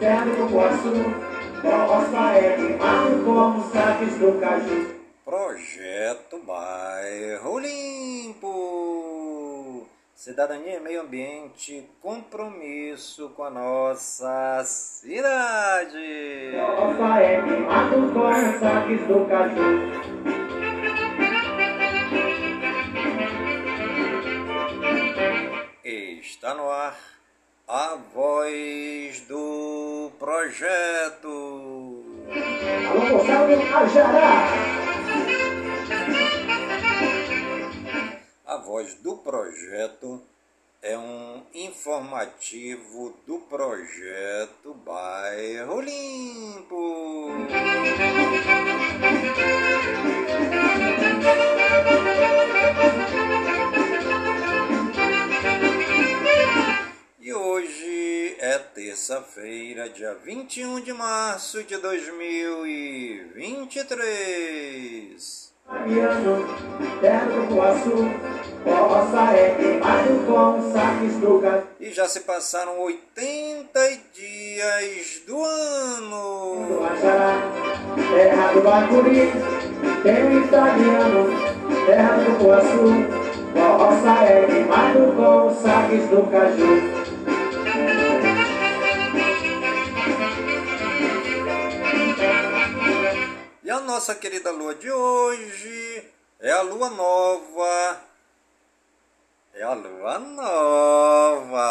terra do Cupuaçu, roça é queimado como saques do caju. Projeto Bairro Limpo. Cidadania e meio ambiente, compromisso com a nossa cidade. Roça é queimado como saques do caju. Está no ar a voz do projeto. Alô. A voz do projeto é um informativo do projeto Bairro Limpo. Hoje é terça-feira, dia 21 de março de 2023. Italiano, terra do é caju. E já se passaram 80 dias do ano. terra do Bacuri, tem o italiano, terra do Cupuaçu, roça é queimado com saques do caju. E a nossa querida lua de hoje é a lua nova. É a lua nova.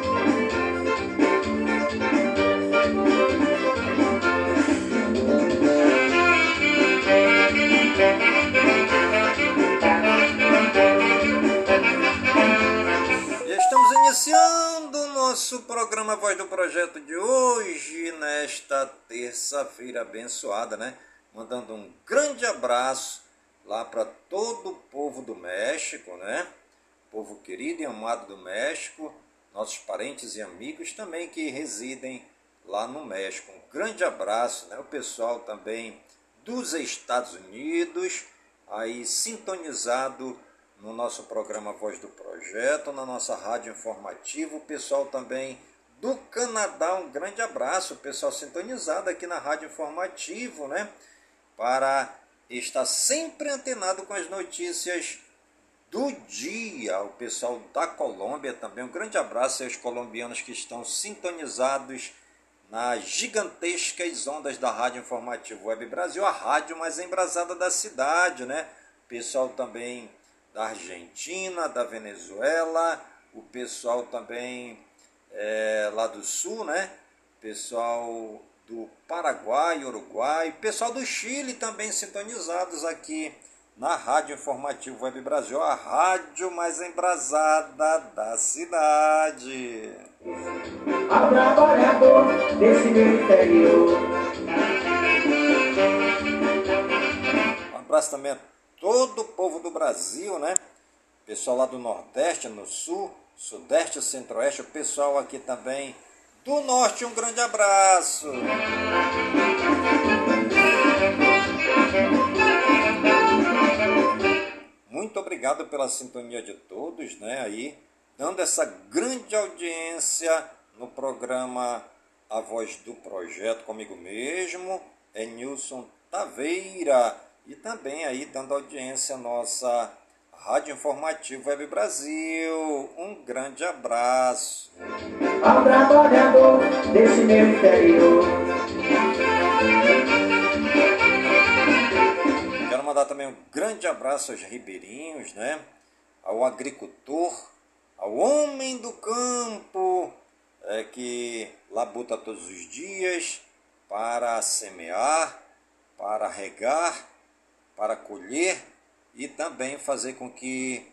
Nosso programa Voz do Projeto de hoje, nesta terça-feira abençoada, né? Mandando um grande abraço lá para todo o povo do México, né? Povo querido e amado do México, nossos parentes e amigos também que residem lá no México. Um grande abraço, né? O pessoal também dos Estados Unidos, aí sintonizado no nosso programa Voz do Projeto, na nossa rádio informativa, o pessoal também do Canadá, um grande abraço, o pessoal sintonizado aqui na rádio informativo, né? Para estar sempre antenado com as notícias do dia. O pessoal da Colômbia também, um grande abraço aos colombianos que estão sintonizados nas gigantescas ondas da Rádio Informativo Web Brasil, a rádio mais embrasada da cidade, né? Pessoal também da Argentina, da Venezuela, o pessoal também é, lá do sul, né? Pessoal do Paraguai, Uruguai, pessoal do Chile também sintonizados aqui na Rádio Informativo Web Brasil, a rádio mais embrasada da cidade. Ao trabalhador desse meu interior. Um abraço também a todo o povo do Brasil, né? Pessoal lá do Nordeste, no Sul, Sudeste, Centro-Oeste, o pessoal aqui também do Norte, um grande abraço. Muito obrigado pela sintonia de todos, né? Aí, dando essa grande audiência no programa A Voz do Projeto comigo mesmo, é Nilson Taveira. E também aí dando audiência à nossa Rádio Informativo Web Brasil. Um grande abraço. Ao trabalhador desse meu interior. Quero mandar também um grande abraço aos ribeirinhos, né? Ao agricultor, ao homem do campo, é, que labuta todos os dias para semear, para regar, para colher e também fazer com que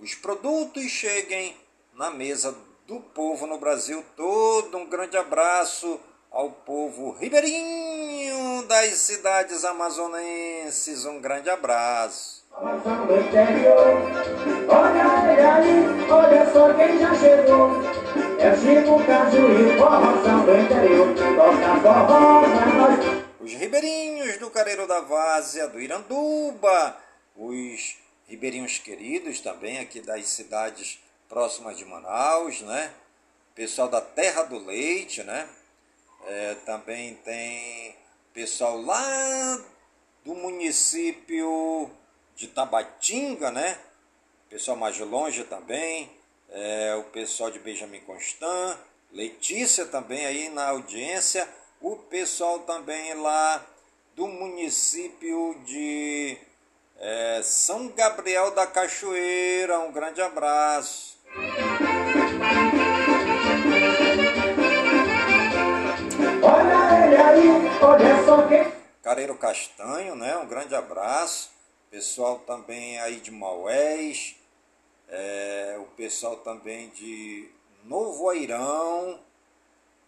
os produtos cheguem na mesa do povo no Brasil todo. Um grande abraço ao povo ribeirinho das cidades amazonenses. Um grande abraço. Olha ele olha só quem já chegou. É Chico do interior. Toca forró pra nós. Os ribeirinhos do Careiro da Várzea, do Iranduba, os ribeirinhos queridos também aqui das cidades próximas de Manaus, né? Pessoal da Terra do Leite, né? É, também tem pessoal lá do município de Tabatinga, né? Pessoal mais longe também. É, o pessoal de Benjamin Constant, Letícia também aí na audiência. O pessoal também lá do município de é, São Gabriel da Cachoeira. Um grande abraço. Olha ele aí, olha só quem. Careiro Castanho, né? Um grande abraço. Pessoal também aí de Maués, é, o pessoal também de Novo Airão,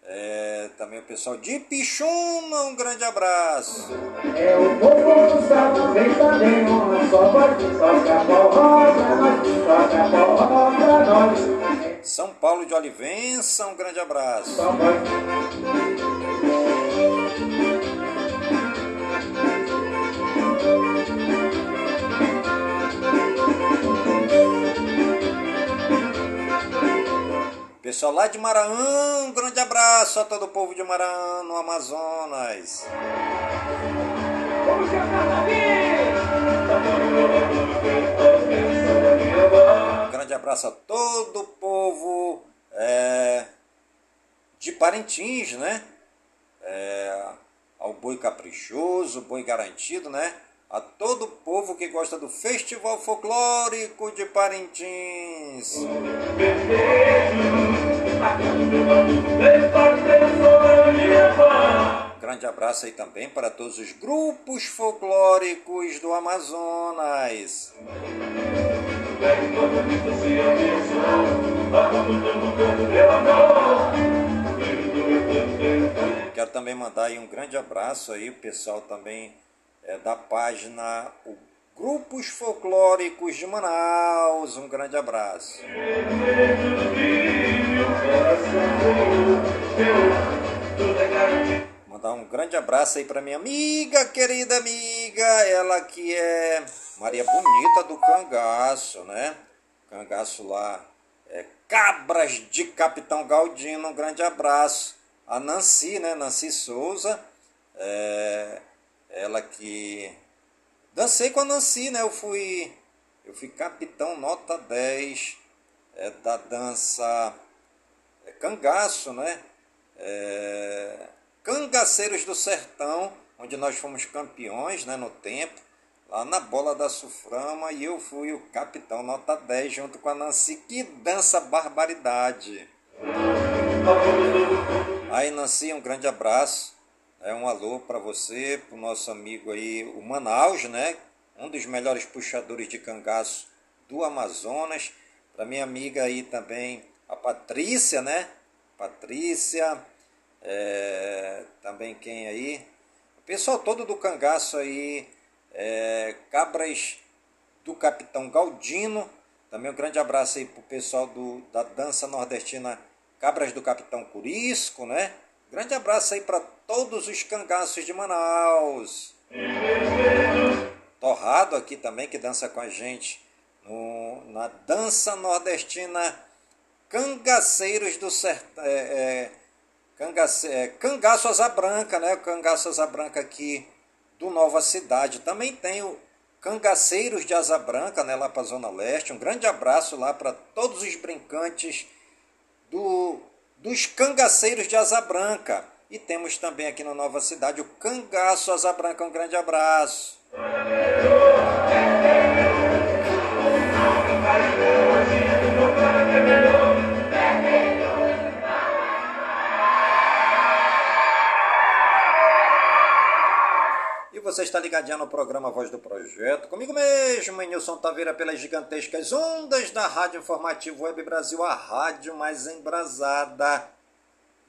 é, também o pessoal de Pichuna, um grande abraço. É o povo do vem uma só voz. Toca forró pra nós, toca forró pra nós. São Paulo de Olivença, um grande abraço. Só voz. Pessoal lá de Maraã, um grande abraço a todo o povo de Maraã, no Amazonas. Vamos cantar Um grande abraço a todo o povo é, de Parintins, né? É, ao Boi Caprichoso, Boi Garantido, né? A todo o povo que gosta do Festival Folclórico de Parintins. Grande abraço aí também para todos os grupos folclóricos do Amazonas. Quero também mandar aí um grande abraço aí, pessoal também é, da página Grupos Folclóricos de Manaus. Um grande abraço. Mandar um grande abraço aí para minha amiga, querida amiga, ela que é Maria Bonita do Cangaço, né? Cangaço lá, é Cabras de Capitão Galdino, um grande abraço. A Nancy, né? Nancy Souza, é, ela que dancei com a Nancy, né? Eu fui eu fui capitão nota 10 é, da dança é, cangaço, né? É, Cangaceiros do Sertão, onde nós fomos campeões né, no tempo, lá na bola da Suframa, e eu fui o capitão nota 10 junto com a Nancy. Que dança barbaridade! Aí, Nancy, um grande abraço. É um alô para você, para o nosso amigo aí, o Manaus, né? Um dos melhores puxadores de cangaço do Amazonas. Para minha amiga aí também, a Patrícia, né? Patrícia, é, também quem aí? O pessoal todo do cangaço aí, é, Cabras do Capitão Galdino. Também um grande abraço aí pro pessoal do, da dança nordestina Cabras do Capitão Curisco, né? Grande abraço aí para todos os cangaços de Manaus. Torrado aqui também, que dança com a gente no, na dança nordestina Cangaceiros do Sertão. É, é, cangace, é, Cangaço Asa Branca, né? O Cangaço Asa Branca aqui do Nova Cidade. Também tem o Cangaceiros de Asa Branca, né? Lá para a Zona Leste. Um grande abraço lá para todos os brincantes do, dos Cangaceiros de Asa Branca. E temos também aqui na Nova Cidade o Cangaço Asa Branca. Um grande abraço. vocês ligadinha no programa Voz do Projeto. Comigo mesmo, Nilson Taveira, pelas gigantescas ondas da Rádio Informativo Web Brasil, a rádio mais embrasada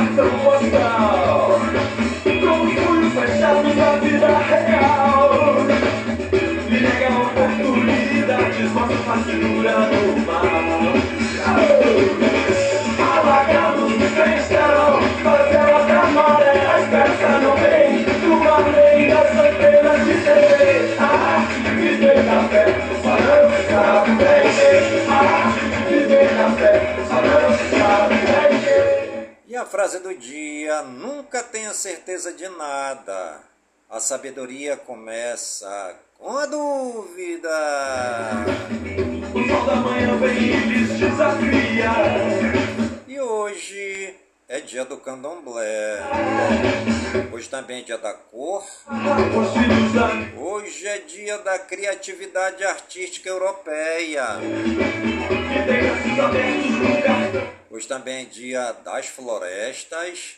cartão postal Com os punhos fechados na vida real E nega oportunidades Mostra a fascinura do mal oh, Alagados cristão, favelas da maré, a esperança não vem, tua lei das anteiras de TV. Ah, viver na fé, só não sabe. Ah, viver na fé, sabe prender. A frase do dia: nunca tenha certeza de nada. A sabedoria começa com a dúvida. O sol da manhã vem e lhes desafia hoje é dia do candomblé. Hoje também é dia da cor. Hoje é dia da criatividade artística europeia. Hoje também é dia das florestas.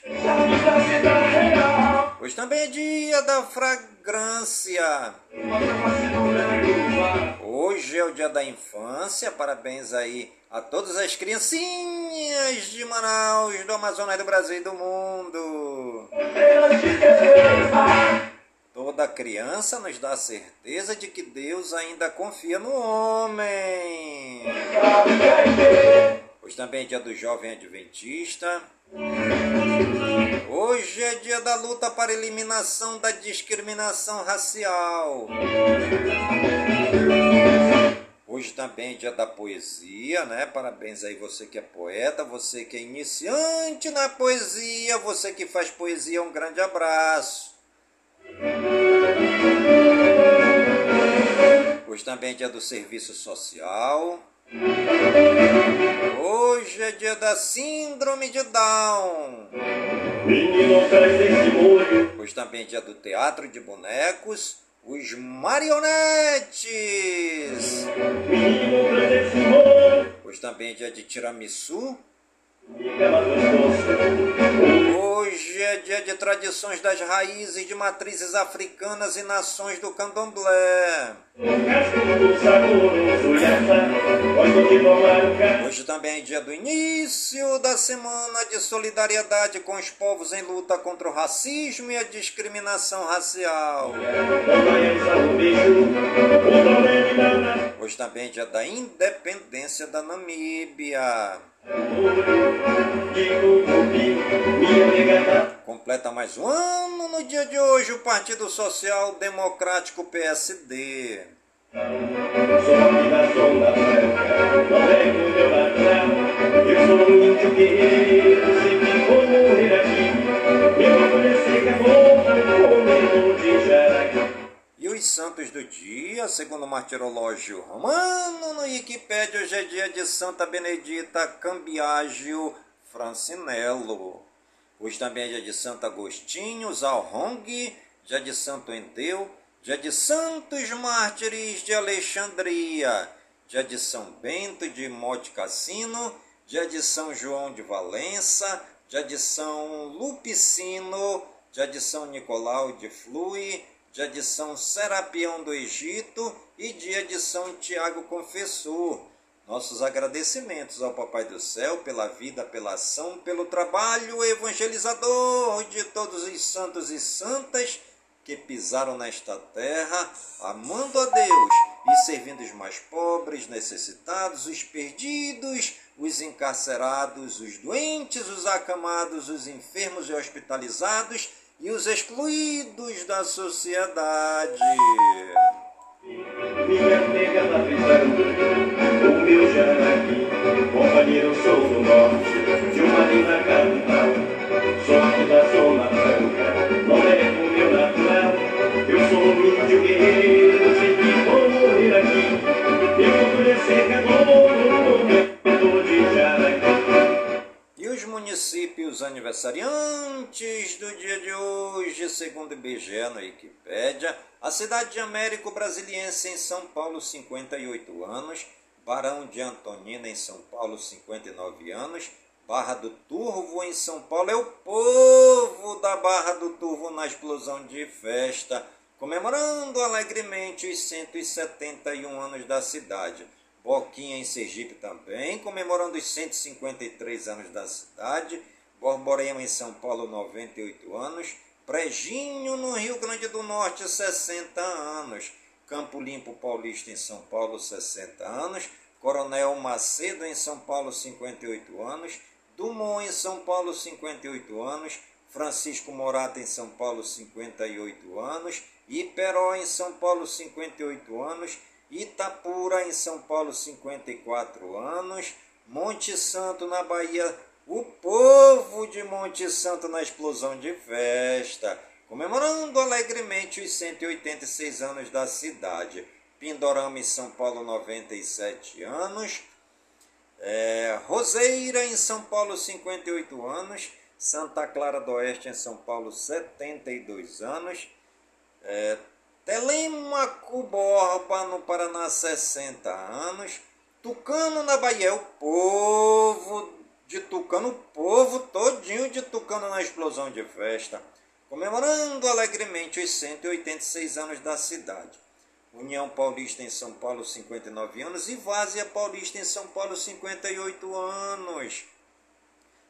Hoje também é dia da fragrância. Hoje é o dia da infância. Parabéns aí a todas as criancinhas de Manaus, do Amazonas, do Brasil e do mundo. Toda criança nos dá a certeza de que Deus ainda confia no homem. Hoje também é dia do jovem adventista. Hoje é dia da luta para eliminação da discriminação racial. Hoje também é dia da poesia, né? Parabéns aí você que é poeta, você que é iniciante na poesia, você que faz poesia, um grande abraço. Hoje também é dia do serviço social. Hoje é dia da síndrome de Down. Hoje também é dia do teatro de bonecos os marionetes. Hoje também é dia de tiramisu. Hoje é dia de tradições das raízes de matrizes africanas e nações do candomblé. Hoje também é dia do início da semana de solidariedade com os povos em luta contra o racismo e a discriminação racial. Hoje também é dia da independência da Namíbia. Completa mais um ano no dia de hoje o Partido Social Democrático PSD. Eu os santos do dia, segundo o martirológio romano, no Wikipédia, hoje é dia de Santa Benedita Cambiagio Francinello. Hoje também é dia de Santo Agostinho, Zalhong, dia de Santo Endeu, dia de Santos Mártires de Alexandria, dia de São Bento de Monte Cassino, dia de São João de Valença, dia de São Lupicino, dia de São Nicolau de Flui, dia de São Serapião do Egito e dia de São Tiago Confessor. Nossos agradecimentos ao Papai do Céu pela vida, pela ação, pelo trabalho evangelizador de todos os santos e santas que pisaram nesta terra, amando a Deus e servindo os mais pobres, necessitados, os perdidos, os encarcerados, os doentes, os acamados, os enfermos e hospitalizados e os excluídos da sociedade. Minha nega da prisão, o meu jaraqui, companheiro sou do norte. de uma linda capital. De hoje, segundo IBGE na Wikipédia, a cidade de Américo Brasiliense em São Paulo, 58 anos, Barão de Antonina em São Paulo, 59 anos, Barra do Turvo em São Paulo, é o povo da Barra do Turvo na explosão de festa, comemorando alegremente os 171 anos da cidade. Boquinha em Sergipe também, comemorando os 153 anos da cidade. Borborema em São Paulo, 98 anos. Prejinho no Rio Grande do Norte, 60 anos. Campo Limpo Paulista em São Paulo, 60 anos. Coronel Macedo em São Paulo, 58 anos. Dumont em São Paulo, 58 anos. Francisco Morata em São Paulo, 58 anos. Iperó em São Paulo, 58 anos. Itapura em São Paulo, 54 anos. Monte Santo na Bahia, o povo de Monte Santo na explosão de festa, comemorando alegremente os 186 anos da cidade. Pindorama em São Paulo, 97 anos. É, Roseira em São Paulo, 58 anos. Santa Clara do Oeste em São Paulo, 72 anos. É, Telemaco Borba no Paraná, 60 anos. Tucano na Bahia, o povo de Tucano, o povo todinho de Tucano na explosão de festa, comemorando alegremente os 186 anos da cidade. União Paulista em São Paulo, 59 anos, e Várzea Paulista em São Paulo, 58 anos.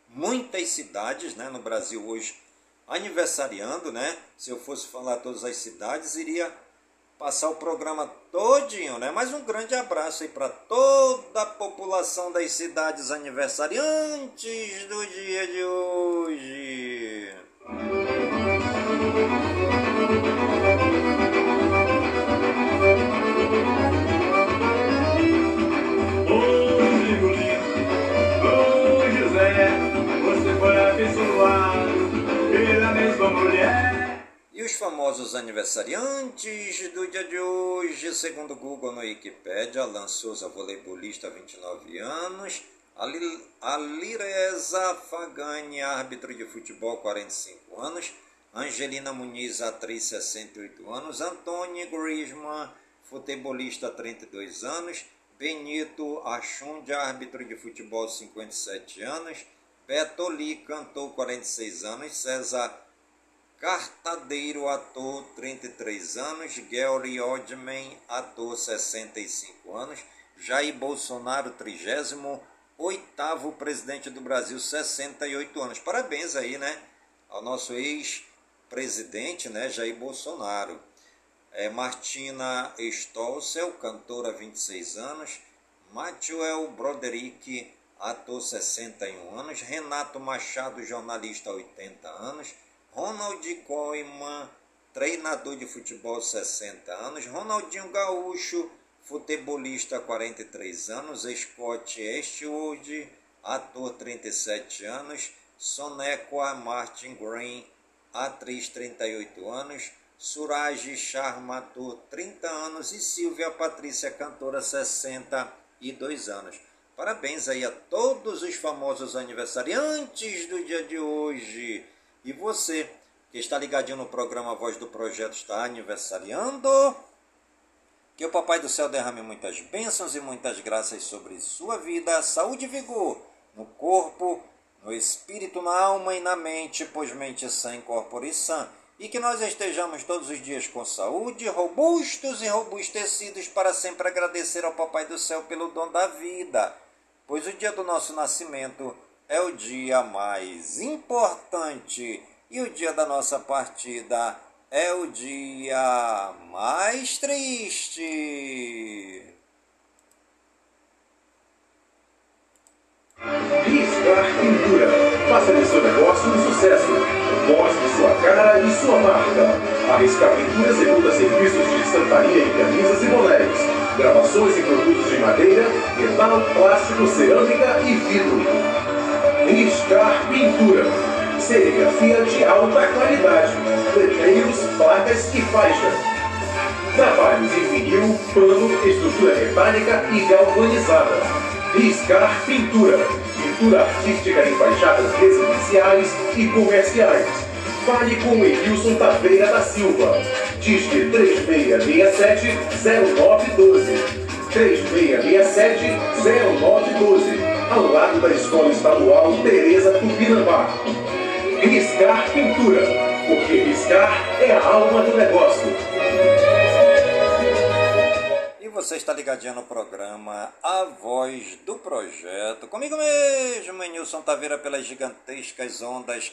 Muitas cidades né, no Brasil hoje aniversariando, né? Se eu fosse falar todas as cidades, iria passar o programa todinho, né? Mas um grande abraço aí para toda a população das cidades aniversariantes do dia de hoje. Os famosos aniversariantes do dia de hoje, segundo o Google no Wikipedia, Alan Souza, voleibolista, 29 anos, Alireza Fagani, árbitro de futebol, 45 anos, Angelina Muniz, atriz, 68 anos, Antônio Griezmann, futebolista, 32 anos, Benito Achund, árbitro de futebol, 57 anos, Betoli, cantor, 46 anos, César Cartadeiro, ator, 33 anos. Gary Oldman, ator, 65 anos. Jair Bolsonaro, 38 presidente do Brasil, 68 anos. Parabéns aí, né? Ao nosso ex-presidente, né? Jair Bolsonaro. É, Martina Stolzel, cantora, 26 anos. Matthew Broderick, ator, 61 anos. Renato Machado, jornalista, 80 anos. Ronald Koeman, treinador de futebol 60 anos, Ronaldinho Gaúcho, futebolista 43 anos, Scott Eastwood, ator 37 anos, Sonequa Martin Green, atriz 38 anos, Suraj Sharma, ator 30 anos. E Silvia Patrícia, cantora 62 anos. Parabéns aí a todos os famosos aniversariantes do dia de hoje. E você que está ligadinho no programa Voz do Projeto está aniversariando. Que o Papai do Céu derrame muitas bênçãos e muitas graças sobre sua vida, saúde e vigor no corpo, no espírito, na alma e na mente, pois mente sã incorpore e sã. E que nós estejamos todos os dias com saúde, robustos e robustecidos para sempre agradecer ao Papai do Céu pelo dom da vida, pois o dia do nosso nascimento é o dia mais importante e o dia da nossa partida é o dia mais triste. Riscar Pintura. Faça de seu negócio um sucesso. Mostre sua cara e sua marca. A Riscar Pintura executa serviços de estantaria em camisas e boletes. Gravações em produtos de madeira, metal, plástico, cerâmica e vidro. Riscar Pintura. Serigrafia de alta qualidade. Letreiros, placas e faixas. Trabalhos em vinil, pano, estrutura metálica e galvanizada. Riscar Pintura. Pintura artística em fachadas residenciais e comerciais. Fale com Edilson Taveira da Silva. Disque 3667-0912. 3667-0912. Ao lado da Escola Estadual Tereza Tupinambá. Riscar Pintura. Porque riscar é a alma do negócio. E você está ligadinho no programa A Voz do Projeto. Comigo mesmo, Nilson Taveira, pelas gigantescas ondas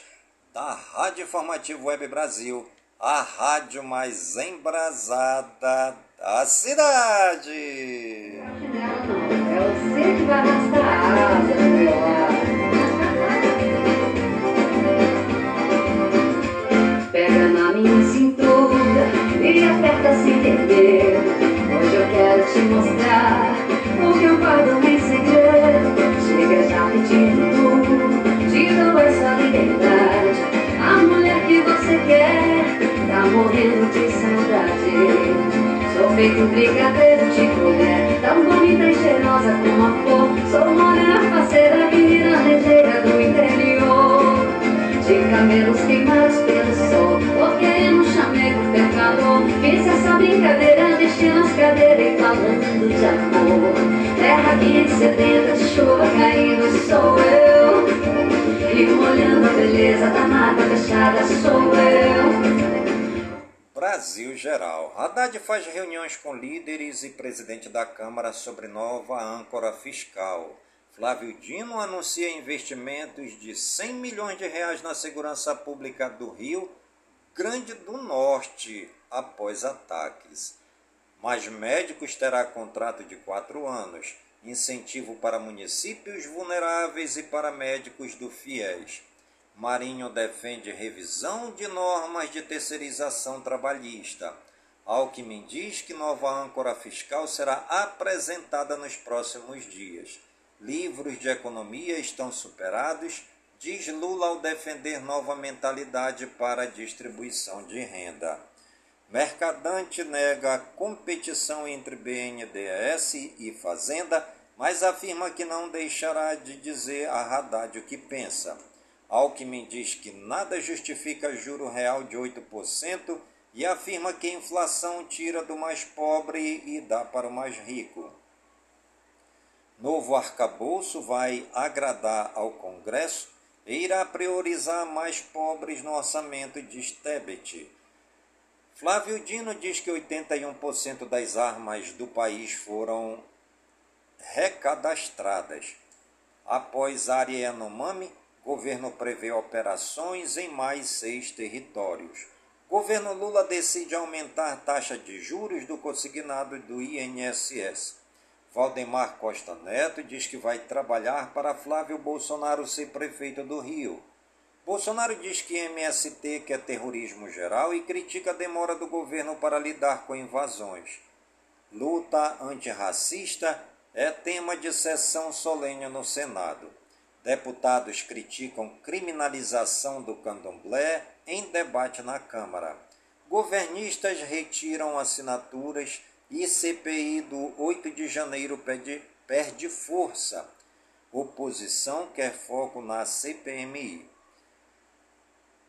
da Rádio Informativo Web Brasil, a rádio mais embrasada da cidade. É você Pega na minha cintura e aperta sem perder. Hoje eu quero te mostrar o que eu guardo em segredo. Chega já pedindo tudo, te dou essa liberdade. A mulher que você quer tá morrendo de saudade. Sou feito brigadeiro de colher Tão bonita e cheirosa como a flor. Sou morena faceira, menina ligeira do interior. De camelos queimados pelo sol Porque no chamego teu calor? Fiz essa brincadeira, deixei nas cadeiras E falando de amor. Terra quente, sedenta de chuva caindo Sou eu. E molhando a beleza da mata fechada Sou eu Brasil Geral. Haddad faz reuniões com líderes e presidente da Câmara sobre nova âncora fiscal. Flávio Dino anuncia investimentos de 100 milhões de reais na segurança pública do Rio Grande do Norte após ataques. Mais médicos terá contrato de quatro anos. Incentivo para municípios vulneráveis e para médicos do FIES. Marinho defende revisão de normas de terceirização trabalhista. Alckmin diz que nova âncora fiscal será apresentada nos próximos dias. Livros de economia estão superados, diz Lula ao defender nova mentalidade para distribuição de renda. Mercadante nega competição entre BNDES e Fazenda, mas afirma que não deixará de dizer a Haddad o que pensa. Alckmin diz que nada justifica juro real de 8% e afirma que a inflação tira do mais pobre e dá para o mais rico. Novo arcabouço vai agradar ao Congresso e irá priorizar mais pobres no orçamento de Stebet. Flávio Dino diz que 81% das armas do país foram recadastradas. Após área Yanomami, Governo prevê operações em mais seis territórios. Governo Lula decide aumentar taxa de juros do consignado do INSS. Valdemar Costa Neto diz que vai trabalhar para Flávio Bolsonaro ser prefeito do Rio. Bolsonaro diz que MST quer terrorismo geral e critica a demora do governo para lidar com invasões. Luta antirracista é tema de sessão solene no Senado. Deputados criticam criminalização do candomblé em debate na Câmara. Governistas retiram assinaturas e CPI do 8 de janeiro perde, perde força. Oposição quer foco na CPMI.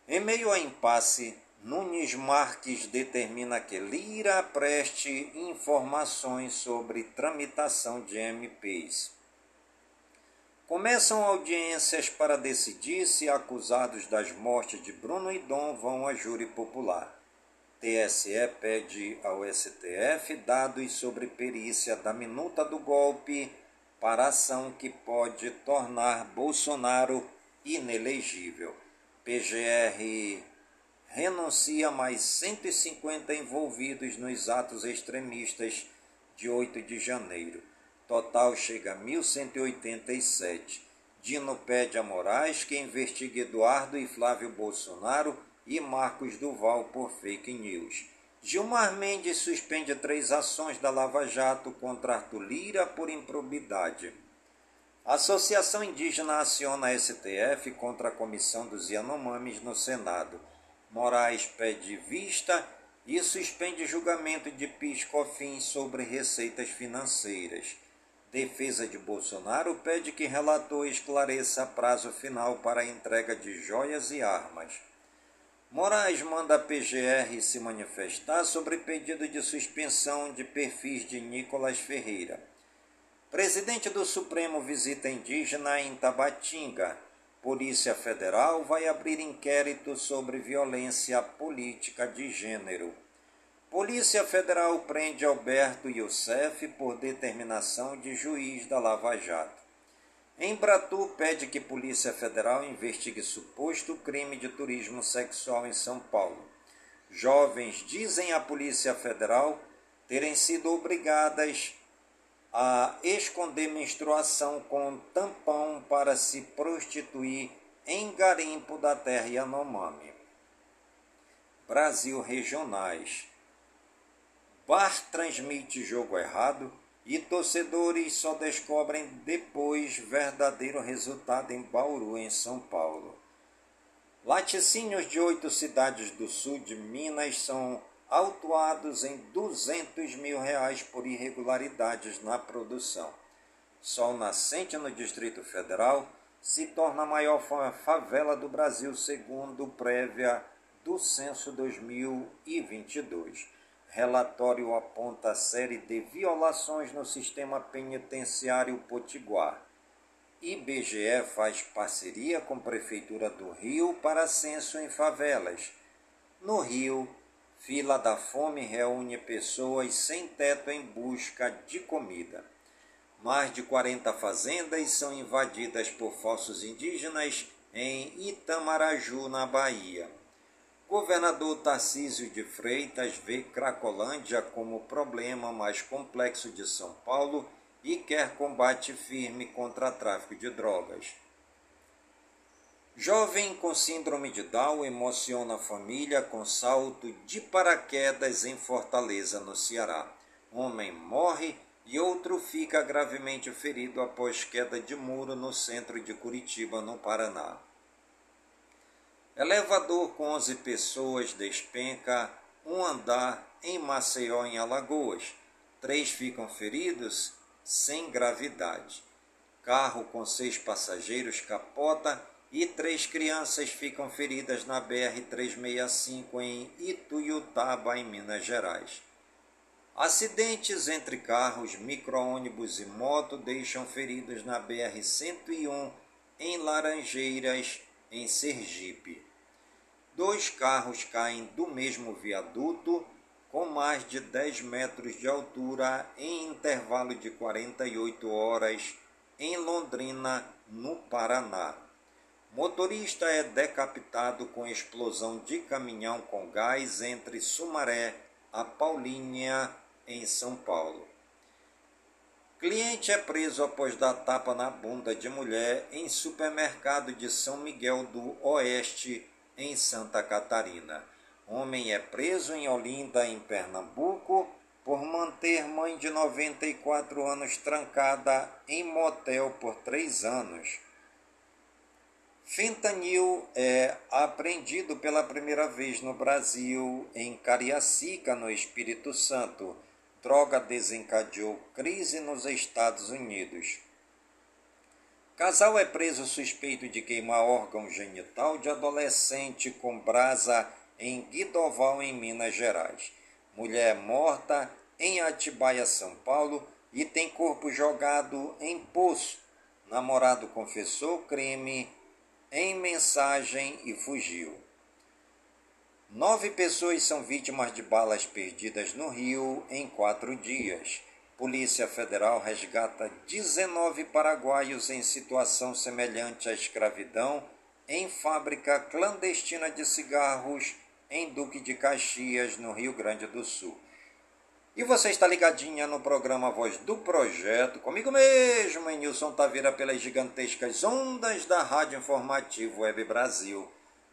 Em meio a impasse, Nunes Marques determina que Lira preste informações sobre tramitação de MPs. Começam audiências para decidir se acusados das mortes de Bruno e Dom vão a júri popular. TSE pede ao STF dados sobre perícia da minuta do golpe para ação que pode tornar Bolsonaro inelegível. PGR renuncia mais 150 envolvidos nos atos extremistas de 8 de janeiro. Total chega a 1187. Dino pede a Moraes que investigue Eduardo e Flávio Bolsonaro e Marcos Duval por fake news. Gilmar Mendes suspende três ações da Lava Jato contra Arthur Lira por improbidade. A Associação Indígena aciona a STF contra a Comissão dos Yanomamis no Senado. Moraes pede vista e suspende julgamento de PIS-COFINS sobre receitas financeiras. Defesa de Bolsonaro pede que relator esclareça prazo final para a entrega de joias e armas. Moraes manda a PGR se manifestar sobre pedido de suspensão de perfis de Nicolas Ferreira. Presidente do Supremo visita indígena em Tabatinga. Polícia Federal vai abrir inquérito sobre violência política de gênero. Polícia Federal prende Alberto Youssef por determinação de juiz da Lava Jato. Embratur pede que Polícia Federal investigue suposto crime de turismo sexual em São Paulo. Jovens dizem à Polícia Federal terem sido obrigadas a esconder menstruação com tampão para se prostituir em garimpo da terra Yanomami. Brasil Regionais. Bar transmite jogo errado e torcedores só descobrem depois verdadeiro resultado em Bauru, em São Paulo. Laticínios de oito cidades do sul de Minas são autuados em 200 mil reais por irregularidades na produção. Sol Nascente, no Distrito Federal, se torna a maior favela do Brasil, segundo prévia do censo 2022. Relatório aponta a série de violações no sistema penitenciário potiguar. IBGE faz parceria com Prefeitura do Rio para censo em favelas. No Rio, Fila da Fome reúne pessoas sem teto em busca de comida. Mais de 40 fazendas são invadidas por falsos indígenas em Itamaraju, na Bahia. Governador Tarcísio de Freitas vê Cracolândia como o problema mais complexo de São Paulo e quer combate firme contra tráfico de drogas. Jovem com síndrome de Down emociona a família com salto de paraquedas em Fortaleza, no Ceará. Homem morre e outro fica gravemente ferido após queda de muro no centro de Curitiba, no Paraná. Elevador com 11 pessoas despenca um andar em Maceió, em Alagoas. Três ficam feridos sem gravidade. Carro com seis passageiros capota e três crianças ficam feridas na BR-365 em Ituiutaba, em Minas Gerais. Acidentes entre carros, micro-ônibus e moto deixam feridos na BR-101 em Laranjeiras, em Sergipe. Dois carros caem do mesmo viaduto com mais de 10 metros de altura em intervalo de 48 horas em Londrina, no Paraná. Motorista é decapitado com explosão de caminhão com gás entre Sumaré a Paulínia, em São Paulo. Cliente é preso após dar tapa na bunda de mulher em supermercado de São Miguel do Oeste, em Santa Catarina. Homem é preso em Olinda, em Pernambuco, por manter mãe de 94 anos trancada em motel por três anos. Fentanil é apreendido pela primeira vez no Brasil, em Cariacica, no Espírito Santo. Droga desencadeou crise nos Estados Unidos. Casal é preso suspeito de queimar órgão genital de adolescente com brasa em Guidoval, em Minas Gerais. Mulher morta em Atibaia, São Paulo, e tem corpo jogado em poço. Namorado confessou crime em mensagem e fugiu. Nove pessoas são vítimas de balas perdidas no Rio em quatro dias. Polícia Federal resgata 19 paraguaios em situação semelhante à escravidão em fábrica clandestina de cigarros em Duque de Caxias, no Rio Grande do Sul. E você está ligadinha no programa Voz do Projeto, comigo mesmo, em Nilson Taveira, pelas gigantescas ondas da Rádio Informativo Web Brasil,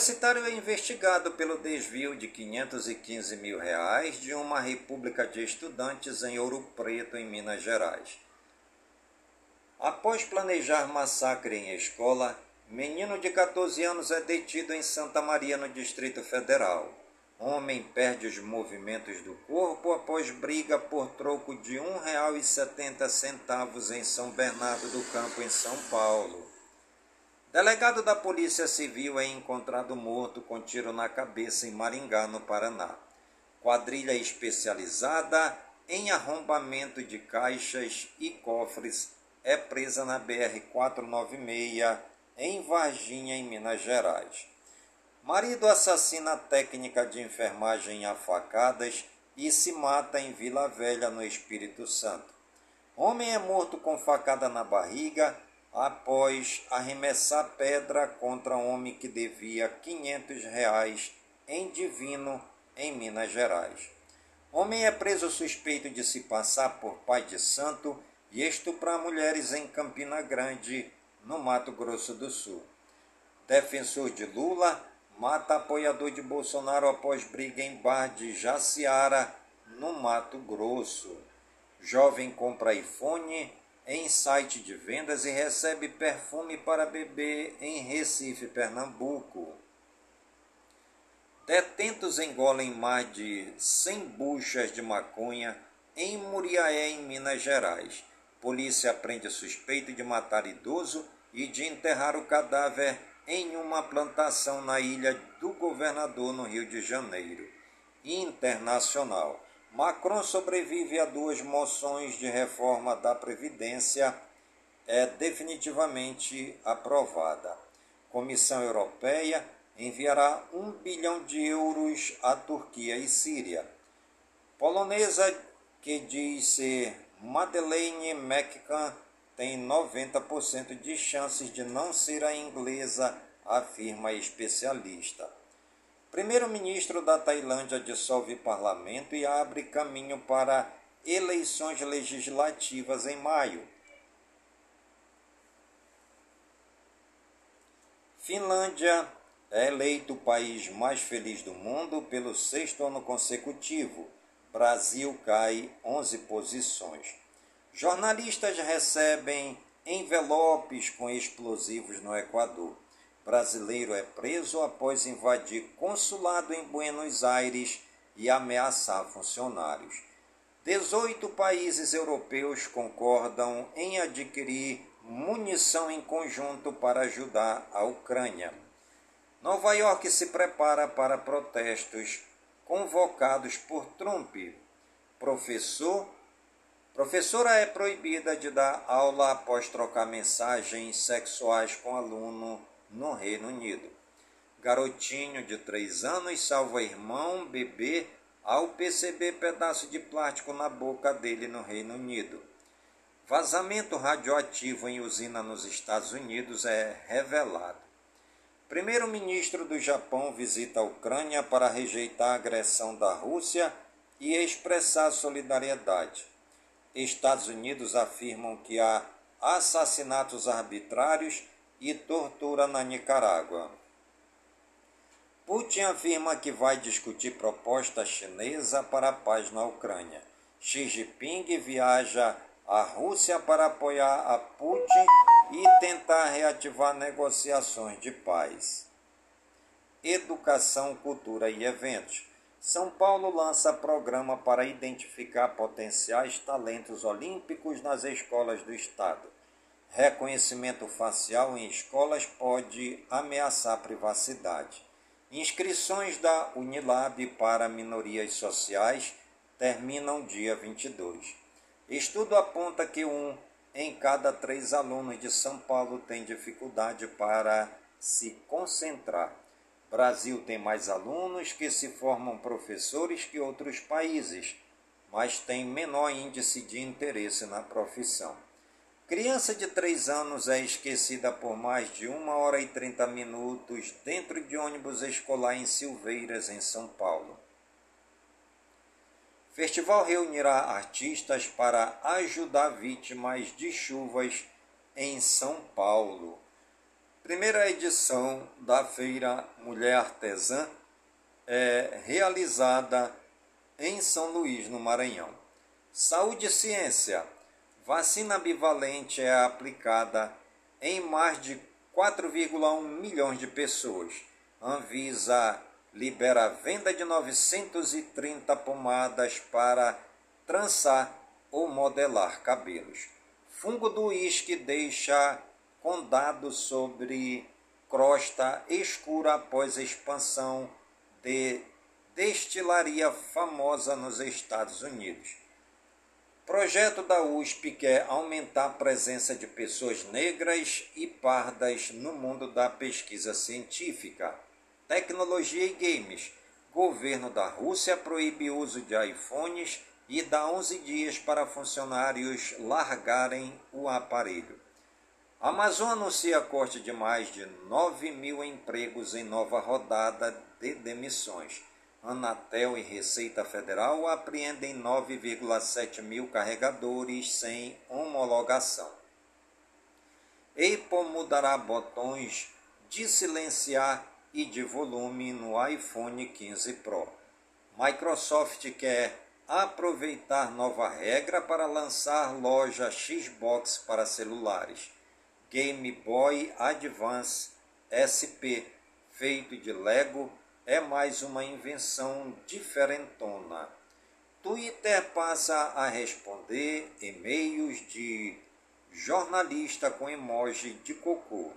Secretário é investigado pelo desvio de 515 mil reais de uma república de estudantes em Ouro Preto, em Minas Gerais. Após planejar massacre em escola, menino de 14 anos é detido em Santa Maria, no Distrito Federal. Homem perde os movimentos do corpo após briga por troco de R$ 1,70 em São Bernardo do Campo, em São Paulo. Delegado da Polícia Civil é encontrado morto com tiro na cabeça em Maringá, no Paraná. Quadrilha especializada em arrombamento de caixas e cofres é presa na BR-496 em Varginha, em Minas Gerais. Marido assassina técnica de enfermagem a facadas e se mata em Vila Velha, no Espírito Santo. Homem é morto com facada na barriga após arremessar pedra contra homem que devia 500 reais em Divino, em Minas Gerais. Homem é preso suspeito de se passar por pai de santo e estuprar mulheres em Campina Grande, no Mato Grosso do Sul. Defensor de Lula mata apoiador de Bolsonaro após briga em bar de Jaciara, no Mato Grosso. Jovem compra iPhone em site de vendas e recebe perfume para beber em Recife, Pernambuco. Detentos engolem mais de 100 buchas de maconha em Muriaé, em Minas Gerais. Polícia prende suspeito de matar idoso e de enterrar o cadáver em uma plantação na ilha do governador, no Rio de Janeiro. Internacional. Macron sobrevive a duas moções de reforma da Previdência, é definitivamente aprovada. Comissão Europeia enviará um bilhão de euros à Turquia e Síria. Polonesa que diz ser Madeleine McCann tem 90% de chances de não ser a inglesa, afirma especialista. Primeiro-ministro da Tailândia dissolve parlamento e abre caminho para eleições legislativas em maio. Finlândia é eleito o país mais feliz do mundo pelo sexto ano consecutivo. Brasil cai 11 posições. Jornalistas recebem envelopes com explosivos no Equador. Brasileiro é preso após invadir consulado em Buenos Aires e ameaçar funcionários. 18 países europeus concordam em adquirir munição em conjunto para ajudar a Ucrânia. Nova York se prepara para protestos convocados por Trump. Professor Professora é proibida de dar aula após trocar mensagens sexuais com aluno no Reino Unido. Garotinho de 3 anos salva irmão, bebê, ao perceber pedaço de plástico na boca dele no Reino Unido. Vazamento radioativo em usina nos Estados Unidos é revelado. Primeiro-ministro do Japão visita a Ucrânia para rejeitar a agressão da Rússia e expressar solidariedade. Estados Unidos afirmam que há assassinatos arbitrários e tortura na Nicarágua. Putin afirma que vai discutir proposta chinesa para a paz na Ucrânia. Xi Jinping viaja à Rússia para apoiar a Putin e tentar reativar negociações de paz. Educação, cultura e eventos. São Paulo lança programa para identificar potenciais talentos olímpicos nas escolas do estado. Reconhecimento facial em escolas pode ameaçar a privacidade. Inscrições da Unilab para minorias sociais terminam dia 22. Estudo aponta que um em cada três alunos de São Paulo tem dificuldade para se concentrar. Brasil tem mais alunos que se formam professores que outros países, mas tem menor índice de interesse na profissão. Criança de 3 anos é esquecida por mais de 1 hora e 30 minutos dentro de ônibus escolar em Silveiras, em São Paulo. Festival reunirá artistas para ajudar vítimas de chuvas em São Paulo. primeira edição da Feira Mulher Artesã é realizada em São Luís, no Maranhão. Saúde e ciência. Vacina bivalente é aplicada em mais de 4,1 milhões de pessoas. Anvisa libera a venda de 930 pomadas para trançar ou modelar cabelos. Fungo do uísque deixa condado sobre crosta escura após expansão de destilaria famosa nos Estados Unidos. Projeto da USP quer aumentar a presença de pessoas negras e pardas no mundo da pesquisa científica, tecnologia e games. Governo da Rússia proíbe uso de iPhones e dá 11 dias para funcionários largarem o aparelho. Amazon anuncia corte de mais de 9 mil empregos em nova rodada de demissões. Anatel e Receita Federal apreendem 9,7 mil carregadores sem homologação. Apple mudará botões de silenciar e de volume no iPhone 15 Pro. Microsoft quer aproveitar nova regra para lançar loja Xbox para celulares. Game Boy Advance SP, feito de Lego, é mais uma invenção diferentona. Twitter passa a responder e-mails de jornalista com emoji de cocô.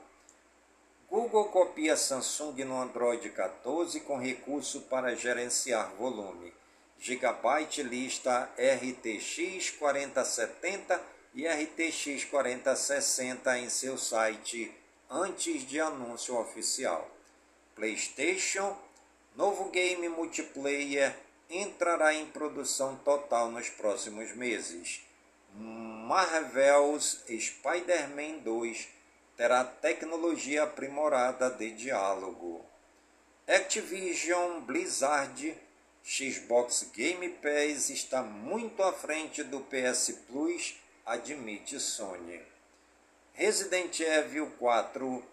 Google copia Samsung no Android 14 com recurso para gerenciar volume. Gigabyte lista RTX 4070 e RTX 4060 em seu site antes de anúncio oficial. PlayStation, novo game multiplayer, entrará em produção total nos próximos meses. Marvel's Spider-Man 2 terá tecnologia aprimorada de diálogo. Activision Blizzard Xbox Game Pass está muito à frente do PS Plus admite Sony. Resident Evil 4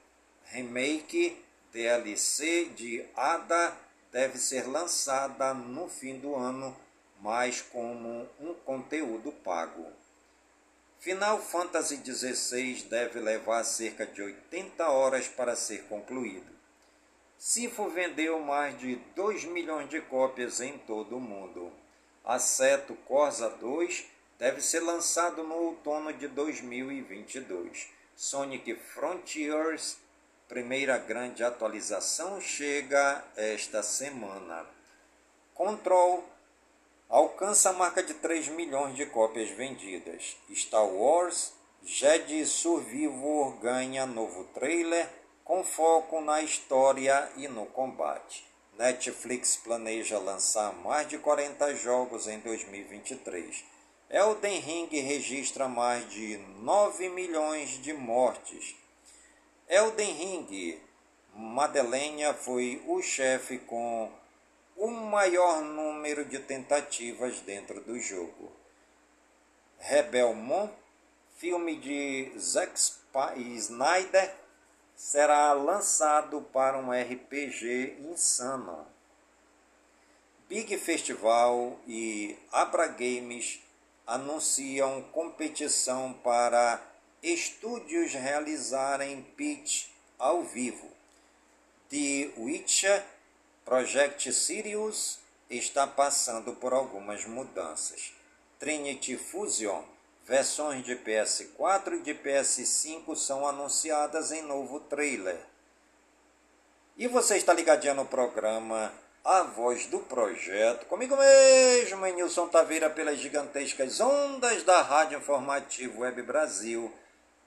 Remake DLC de Ada deve ser lançada no fim do ano, mas como um conteúdo pago. Final Fantasy XVI deve levar cerca de 80 horas para ser concluído. Sifo vendeu mais de 2 milhões de cópias em todo o mundo. Aceto Corsa 2 deve ser lançado no outono de 2022. Sonic Frontiers, primeira grande atualização, chega esta semana. Control alcança a marca de 3 milhões de cópias vendidas. Star Wars Jedi Survivor ganha novo trailer com foco na história e no combate. Netflix planeja lançar mais de 40 jogos em 2023. Elden Ring registra mais de 9 milhões de mortes. Elden Ring, Madeleine foi o chefe com o maior número de tentativas dentro do jogo. Rebelmon, filme de Zack Snyder, será lançado para um RPG insano. Big Festival e Abra Games anunciam competição para estúdios realizarem pitch ao vivo. The Witcher Project Sirius está passando por algumas mudanças. Trinity Fusion, versões de PS4 e de PS5 são anunciadas em novo trailer. E você está ligadinho no programa a voz do projeto, comigo mesmo, Nilson Taveira, pelas gigantescas ondas da Rádio Informativo Web Brasil,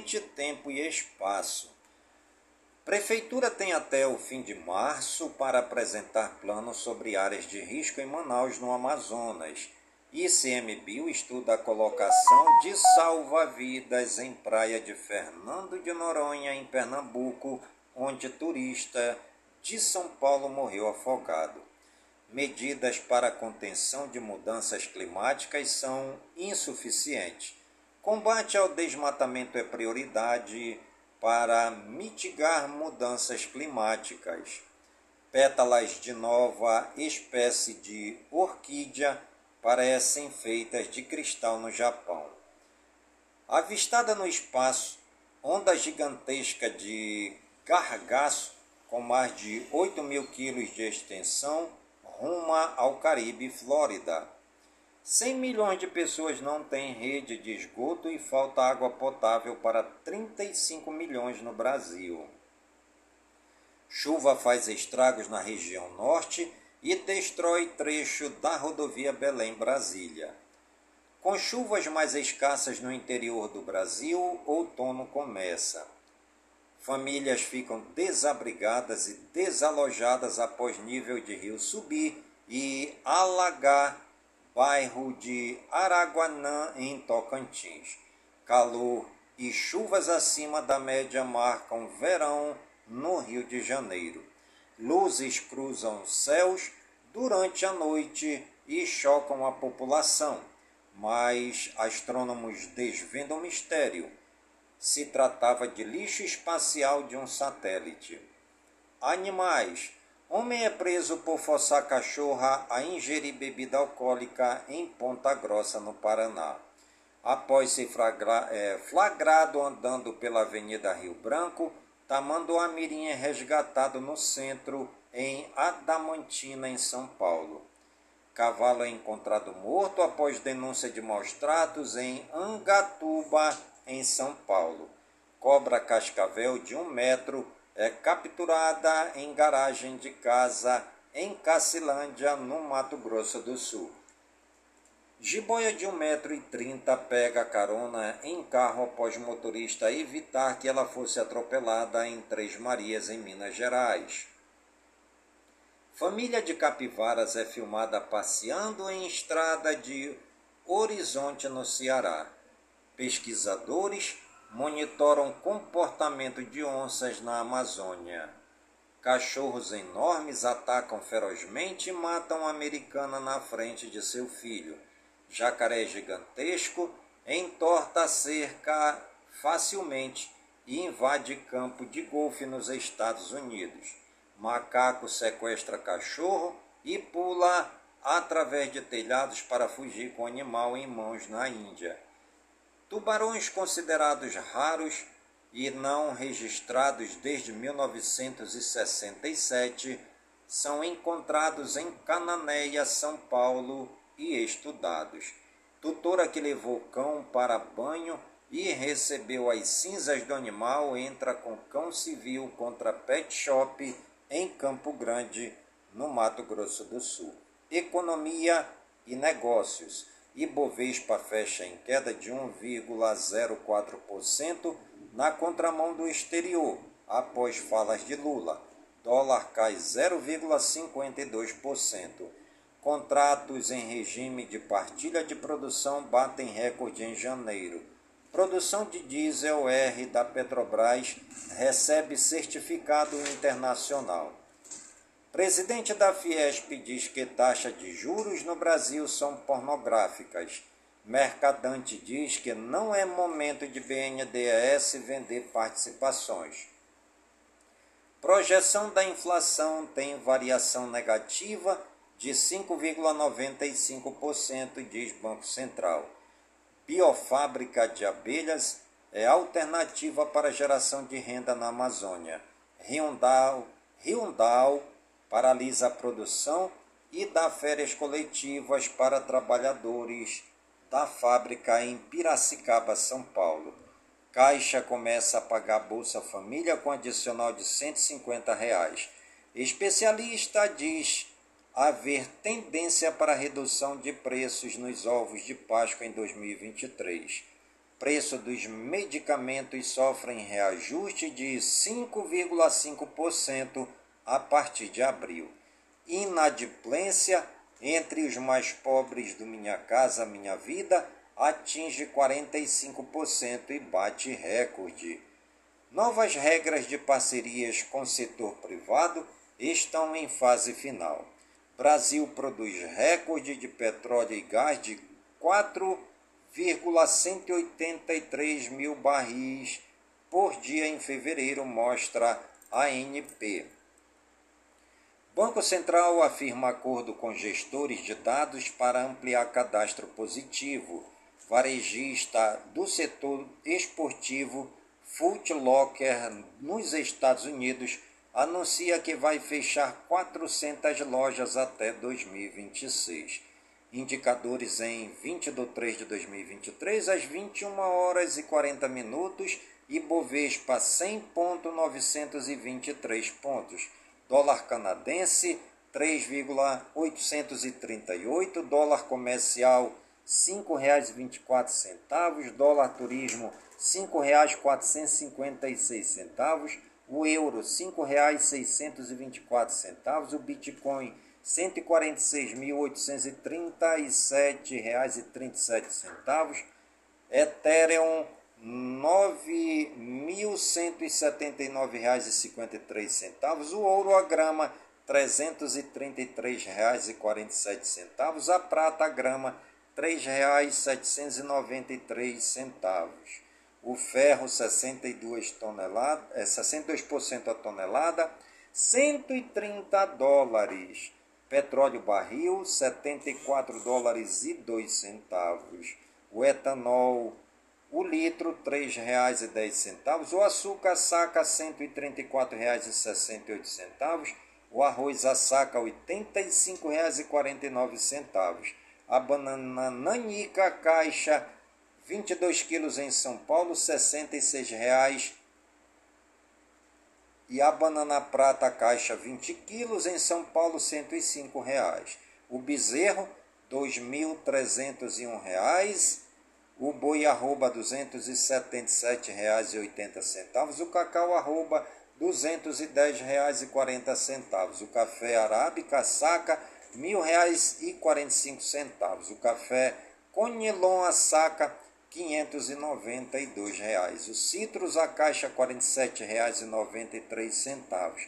Tempo e Espaço. Prefeitura tem até o fim de março para apresentar planos sobre áreas de risco em Manaus, no Amazonas. ICMBio estuda a colocação de salva-vidas em praia de Fernando de Noronha, em Pernambuco, onde turista de São Paulo morreu afogado. Medidas para contenção de mudanças climáticas são insuficientes. Combate ao desmatamento é prioridade para mitigar mudanças climáticas. Pétalas de nova espécie de orquídea parecem feitas de cristal no Japão. Avistada no espaço, onda gigantesca de gargaço com mais de 8 mil quilos de extensão ruma ao Caribe, Flórida. 100 milhões de pessoas não têm rede de esgoto e falta água potável para 35 milhões no Brasil. Chuva faz estragos na região norte e destrói trecho da rodovia Belém-Brasília. Com chuvas mais escassas no interior do Brasil, outono começa. Famílias ficam desabrigadas e desalojadas após nível de rio subir e alagar bairro de Araguanã, em Tocantins. Calor e chuvas acima da média marcam verão no Rio de Janeiro. Luzes cruzam céus durante a noite e chocam a população, mas astrônomos desvendam o mistério. Se tratava de lixo espacial de um satélite. Animais Homem é preso por forçar cachorra a ingerir bebida alcoólica em Ponta Grossa, no Paraná. Após ser é, flagrado andando pela Avenida Rio Branco, Tamanduamirim é resgatado no centro, em Adamantina, em São Paulo. Cavalo é encontrado morto após denúncia de maus tratos em Angatuba, em São Paulo. Cobra cascavel de um metro é capturada em garagem de casa em Cacilândia, no Mato Grosso do Sul. Jiboia de 1,30m pega carona em carro após motorista evitar que ela fosse atropelada em Três Marias, em Minas Gerais. Família de capivaras é filmada passeando em estrada de Horizonte, no Ceará. Pesquisadores monitoram comportamento de onças na Amazônia. Cachorros enormes atacam ferozmente e matam a americana na frente de seu filho. Jacaré gigantesco entorta a cerca facilmente e invade campo de golfe nos Estados Unidos. Macaco sequestra cachorro e pula através de telhados para fugir com o animal em mãos na Índia. Tubarões considerados raros e não registrados desde 1967 são encontrados em Cananéia, São Paulo e estudados. Tutora que levou cão para banho e recebeu as cinzas do animal entra com cão civil contra pet shop em Campo Grande, no Mato Grosso do Sul. Economia e negócios. Ibovespa fecha em queda de 1,04% na contramão do exterior, após falas de Lula. Dólar cai 0,52%. Contratos em regime de partilha de produção batem recorde em janeiro. Produção de diesel R da Petrobras recebe certificado internacional. Presidente da Fiesp diz que taxa de juros no Brasil são pornográficas. Mercadante diz que não é momento de BNDES vender participações. Projeção da inflação tem variação negativa de 5,95%, diz Banco Central. Biofábrica de abelhas é alternativa para geração de renda na Amazônia. Hyundai, Hyundai paralisa a produção e dá férias coletivas para trabalhadores da fábrica em Piracicaba, São Paulo. Caixa começa a pagar Bolsa Família com adicional de 150 reais. Especialista diz haver tendência para redução de preços nos ovos de Páscoa em 2023. preço dos medicamentos sofrem reajuste de 5,5% a partir de abril. Inadimplência entre os mais pobres do Minha Casa Minha Vida atinge 45% e bate recorde. Novas regras de parcerias com setor privado estão em fase final. Brasil produz recorde de petróleo e gás de 4,183 mil barris por dia em fevereiro, mostra a ANP. Banco Central afirma acordo com gestores de dados para ampliar cadastro positivo. Varejista do setor esportivo Foot Locker nos Estados Unidos anuncia que vai fechar 400 lojas até 2026. Indicadores em 20 de 3 de 2023 às 21 horas e 40 minutos e Bovespa 100.923 pontos. Dólar canadense 3,838, dólar comercial R$ 5,24, dólar turismo R$ 5,456 o euro R$ 5,624, o Bitcoin R$ 146.837,37, Ethereum R$ 9.179,53, o ouro a grama R$ 333,47, a prata a grama R$ 3,793 o ferro 62 toneladas, é 62% a tonelada, 130 dólares. Petróleo barril 74 dólares e 2 centavos. O etanol o litro R$ 3,10. O açúcar saca R$ 134,68. O arroz a saca R$ 85,49. A banana nanica caixa 22 quilos em São Paulo, R$ 66,00. E a banana prata caixa 20 quilos em São Paulo, R$ 105,00. O bezerro, R$ 2.301,00. O boi arroba R$ 277,80. O cacau arroba R$ 210,40. O café arábica saca R$ 1.045. O café Conilon a saca 592 reais. O citros a caixa R$ 47,93.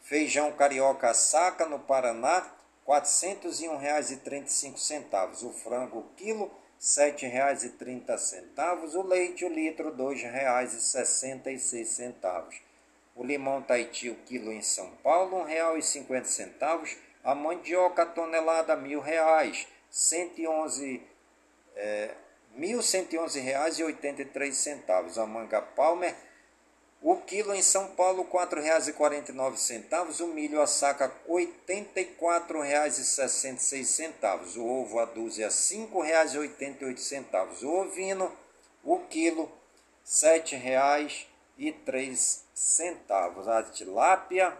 Feijão carioca saca no Paraná R$ 401,35. O frango quilo R$ 7,30. O leite o litro R$ 2,66. O limão Taiti o quilo em São Paulo R$ 1,50. A mandioca tonelada R$ 1.000. 111 é, R$ 1.111,83. A manga Palmer, o quilo em São Paulo, R$ 4,49. O milho a saca, R$ 84,66. O ovo a dúzia, R$ 5,88. O ovino, o quilo, R$ 7,03. A tilápia,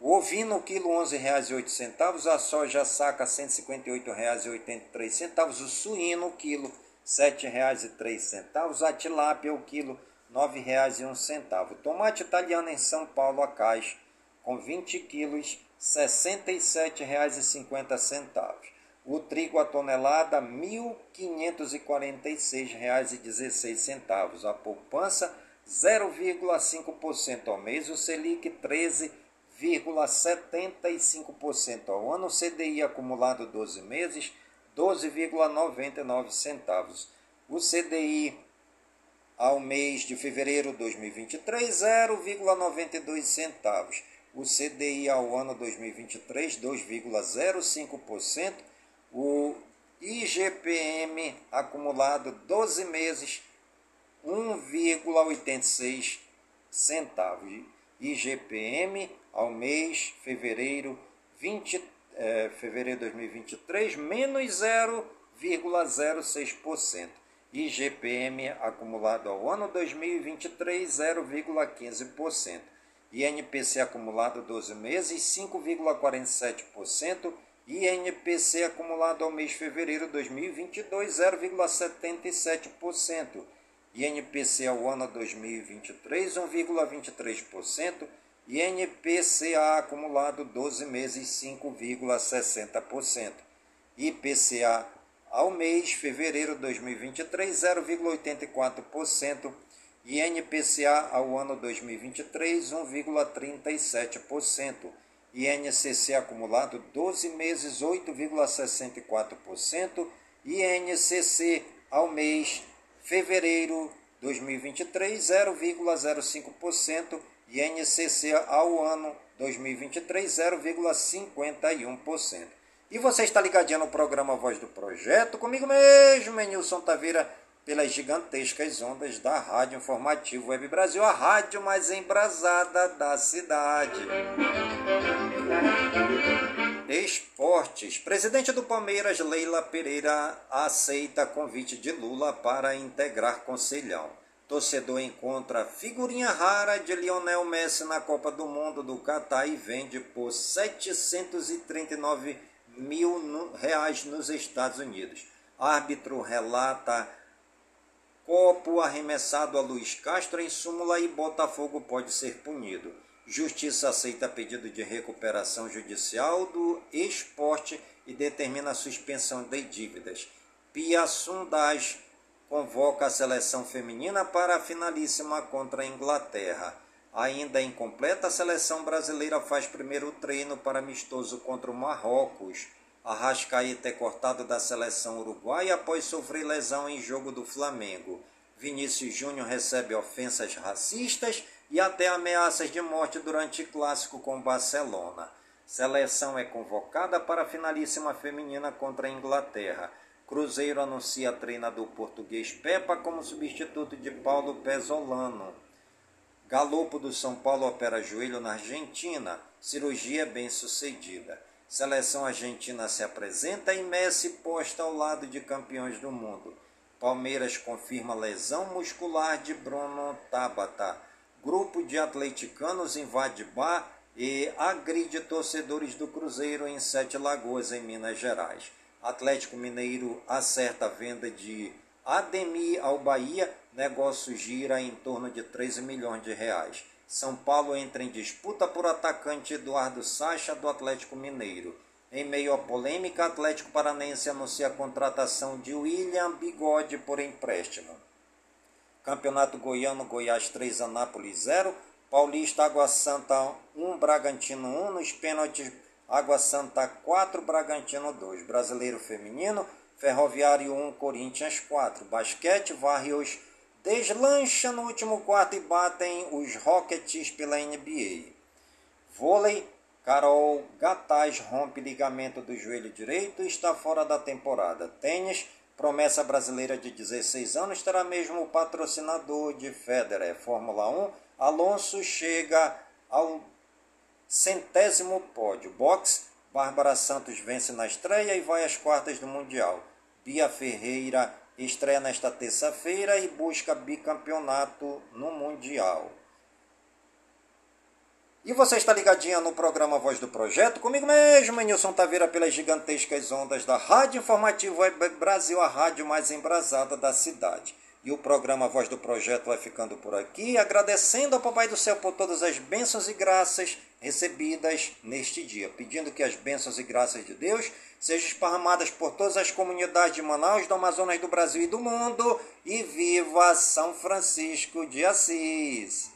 o ovino, o quilo, R$ 11,08. A soja saca, R$ 158,83. O suíno, o quilo, R$ 7,03. A tilápia, o quilo, R$ 9,01. O tomate italiano em São Paulo, a caixa, com 20 quilos, R$ 67,50. O trigo a tonelada, R$ 1.546,16. A poupança, 0,5% ao mês. O Selic, 13 0,75% ao ano, CDI acumulado 12 meses, 12,99 centavos. O CDI ao mês de fevereiro de 2023, 0,92 centavos. O CDI ao ano 2023, 2,05%. O IGPM acumulado 12 meses, 1,86 centavos. IGPM ao mês, fevereiro, 20, é, fevereiro de 2023, menos 0,06%. IGPM acumulado ao ano 2023, 0,15%. INPC acumulado 12 meses, 5,47%. INPC acumulado ao mês de fevereiro de 2022, 0,77%. INPC ao ano 2023, 1,23%. INPCA acumulado 12 meses, 5,60%. IPCA ao mês, fevereiro de 2023, 0,84%. INPCA ao ano 2023, 1,37%. INCC acumulado 12 meses, 8,64%. INCC ao mês, fevereiro 2023, 0,05%. INCC ao ano 2023, 0,51%. E você está ligadinho no programa Voz do Projeto, comigo mesmo, Menilson Taveira, pelas gigantescas ondas da Rádio Informativo Web Brasil, a rádio mais embrasada da cidade. Esportes. Presidente do Palmeiras, Leila Pereira, aceita convite de Lula para integrar conselhão. Torcedor encontra figurinha rara de Lionel Messi na Copa do Mundo do Catar e vende por 739 mil reais nos Estados Unidos. Árbitro relata copo arremessado a Luiz Castro em súmula e Botafogo pode ser punido. Justiça aceita pedido de recuperação judicial do esporte e determina a suspensão de dívidas. Pia Sundage convoca a seleção feminina para a finalíssima contra a Inglaterra. Ainda incompleta, a seleção brasileira faz primeiro treino para amistoso contra o Marrocos. Arrascaeta é cortado da seleção uruguaia após sofrer lesão em jogo do Flamengo. Vinícius Júnior recebe ofensas racistas e até ameaças de morte durante clássico com Barcelona. Seleção é convocada para a finalíssima feminina contra a Inglaterra. Cruzeiro anuncia treinador português Pepa como substituto de Paulo Pesolano. Galopo do São Paulo opera joelho na Argentina. Cirurgia bem sucedida. Seleção argentina se apresenta e Messi posta ao lado de campeões do mundo. Palmeiras confirma lesão muscular de Bruno Tabata. Grupo de atleticanos invade bar e agride torcedores do Cruzeiro em Sete Lagoas, em Minas Gerais. Atlético Mineiro acerta a venda de Ademir ao Bahia negócio gira em torno de 13 milhões de reais. São Paulo entra em disputa por atacante Eduardo Sacha do Atlético Mineiro. Em meio à polêmica, Atlético Paranense anuncia a contratação de William Bigode por empréstimo. Campeonato Goiano, Goiás 3, Anápolis 0. Paulista, Água Santa 1, Bragantino 1. Nos pênaltis, Água Santa 4, Bragantino 2. Brasileiro Feminino, Ferroviário 1, Corinthians 4. Basquete, Varrios deslancha no último quarto e batem os Rockets pela NBA. Vôlei, Carol Gataz rompe ligamento do joelho direito e está fora da temporada. Tênis, promessa brasileira de 16 anos, terá mesmo o patrocinador de Federer. Fórmula 1, Alonso chega ao centésimo pódio. Boxe, Bárbara Santos vence na estreia e vai às quartas do Mundial. Bia Ferreira estreia nesta terça-feira e busca bicampeonato no Mundial. E você está ligadinha no programa Voz do Projeto, comigo mesmo, Nilson Taveira, pelas gigantescas ondas da Rádio Informativo Brasil, a rádio mais embrasada da cidade. E o programa Voz do Projeto vai ficando por aqui, agradecendo ao Papai do Céu por todas as bênçãos e graças recebidas neste dia, pedindo que as bênçãos e graças de Deus sejam esparramadas por todas as comunidades de Manaus, do Amazonas, do Brasil e do mundo, e viva São Francisco de Assis!